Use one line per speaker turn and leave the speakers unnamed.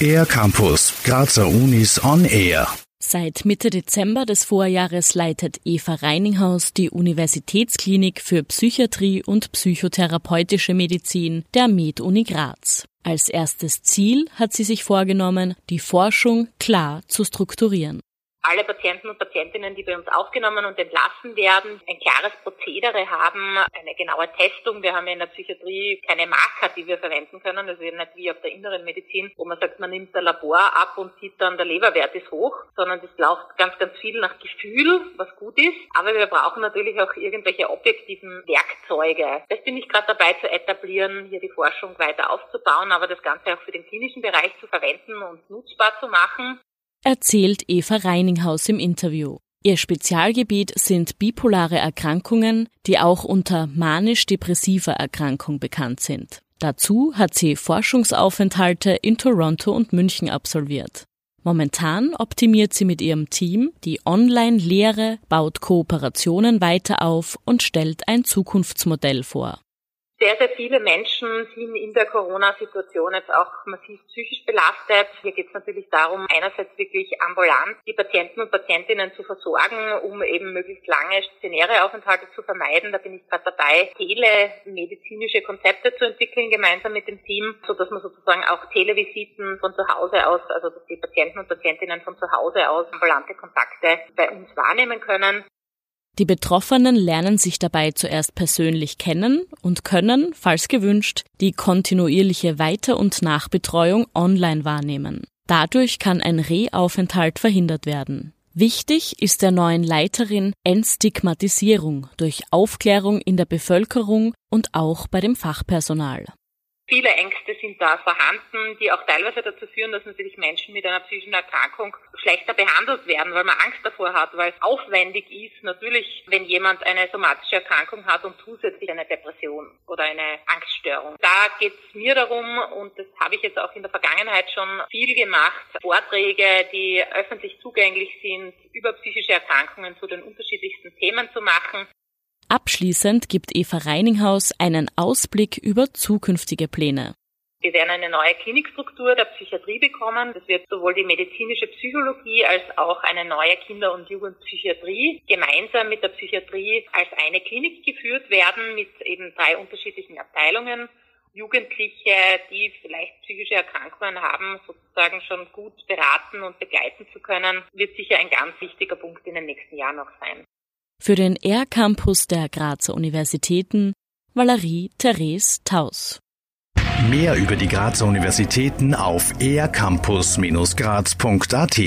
Air Campus, Grazer Unis on Air.
Seit Mitte Dezember des Vorjahres leitet Eva Reininghaus die Universitätsklinik für Psychiatrie und psychotherapeutische Medizin der Med-Uni Graz. Als erstes Ziel hat sie sich vorgenommen, die Forschung klar zu strukturieren
alle Patienten und Patientinnen, die bei uns aufgenommen und entlassen werden, ein klares Prozedere haben, eine genaue Testung. Wir haben ja in der Psychiatrie keine Marker, die wir verwenden können. Also nicht wie auf der inneren Medizin, wo man sagt, man nimmt ein Labor ab und sieht dann, der Leberwert ist hoch, sondern das läuft ganz, ganz viel nach Gefühl, was gut ist. Aber wir brauchen natürlich auch irgendwelche objektiven Werkzeuge. Das bin ich gerade dabei zu etablieren, hier die Forschung weiter aufzubauen, aber das Ganze auch für den klinischen Bereich zu verwenden und nutzbar zu machen
erzählt Eva Reininghaus im Interview. Ihr Spezialgebiet sind bipolare Erkrankungen, die auch unter manisch-depressiver Erkrankung bekannt sind. Dazu hat sie Forschungsaufenthalte in Toronto und München absolviert. Momentan optimiert sie mit ihrem Team die Online-Lehre, baut Kooperationen weiter auf und stellt ein Zukunftsmodell vor
sehr, sehr viele Menschen sind in der Corona-Situation jetzt auch massiv psychisch belastet. Hier geht es natürlich darum, einerseits wirklich ambulant die Patienten und Patientinnen zu versorgen, um eben möglichst lange stationäre Aufenthalte zu vermeiden. Da bin ich gerade dabei, telemedizinische Konzepte zu entwickeln, gemeinsam mit dem Team, so dass man sozusagen auch Televisiten von zu Hause aus, also dass die Patienten und Patientinnen von zu Hause aus ambulante Kontakte bei uns wahrnehmen können.
Die Betroffenen lernen sich dabei zuerst persönlich kennen und können, falls gewünscht, die kontinuierliche Weiter- und Nachbetreuung online wahrnehmen. Dadurch kann ein Rehaufenthalt verhindert werden. Wichtig ist der neuen Leiterin Entstigmatisierung durch Aufklärung in der Bevölkerung und auch bei dem Fachpersonal.
Viele Ängste sind da vorhanden, die auch teilweise dazu führen, dass natürlich Menschen mit einer psychischen Erkrankung schlechter behandelt werden, weil man Angst davor hat, weil es aufwendig ist, natürlich, wenn jemand eine somatische Erkrankung hat und zusätzlich eine Depression oder eine Angststörung. Da geht es mir darum, und das habe ich jetzt auch in der Vergangenheit schon viel gemacht, Vorträge, die öffentlich zugänglich sind, über psychische Erkrankungen zu den unterschiedlichsten Themen zu machen.
Abschließend gibt Eva Reininghaus einen Ausblick über zukünftige Pläne.
Wir werden eine neue Klinikstruktur der Psychiatrie bekommen. Das wird sowohl die medizinische Psychologie als auch eine neue Kinder- und Jugendpsychiatrie gemeinsam mit der Psychiatrie als eine Klinik geführt werden mit eben drei unterschiedlichen Abteilungen. Jugendliche, die vielleicht psychische Erkrankungen haben, sozusagen schon gut beraten und begleiten zu können, wird sicher ein ganz wichtiger Punkt in den nächsten Jahren noch sein.
Für den R-Campus der Grazer Universitäten Valerie Therese Taus.
Mehr über die Grazer Universitäten auf ercampus-graz.at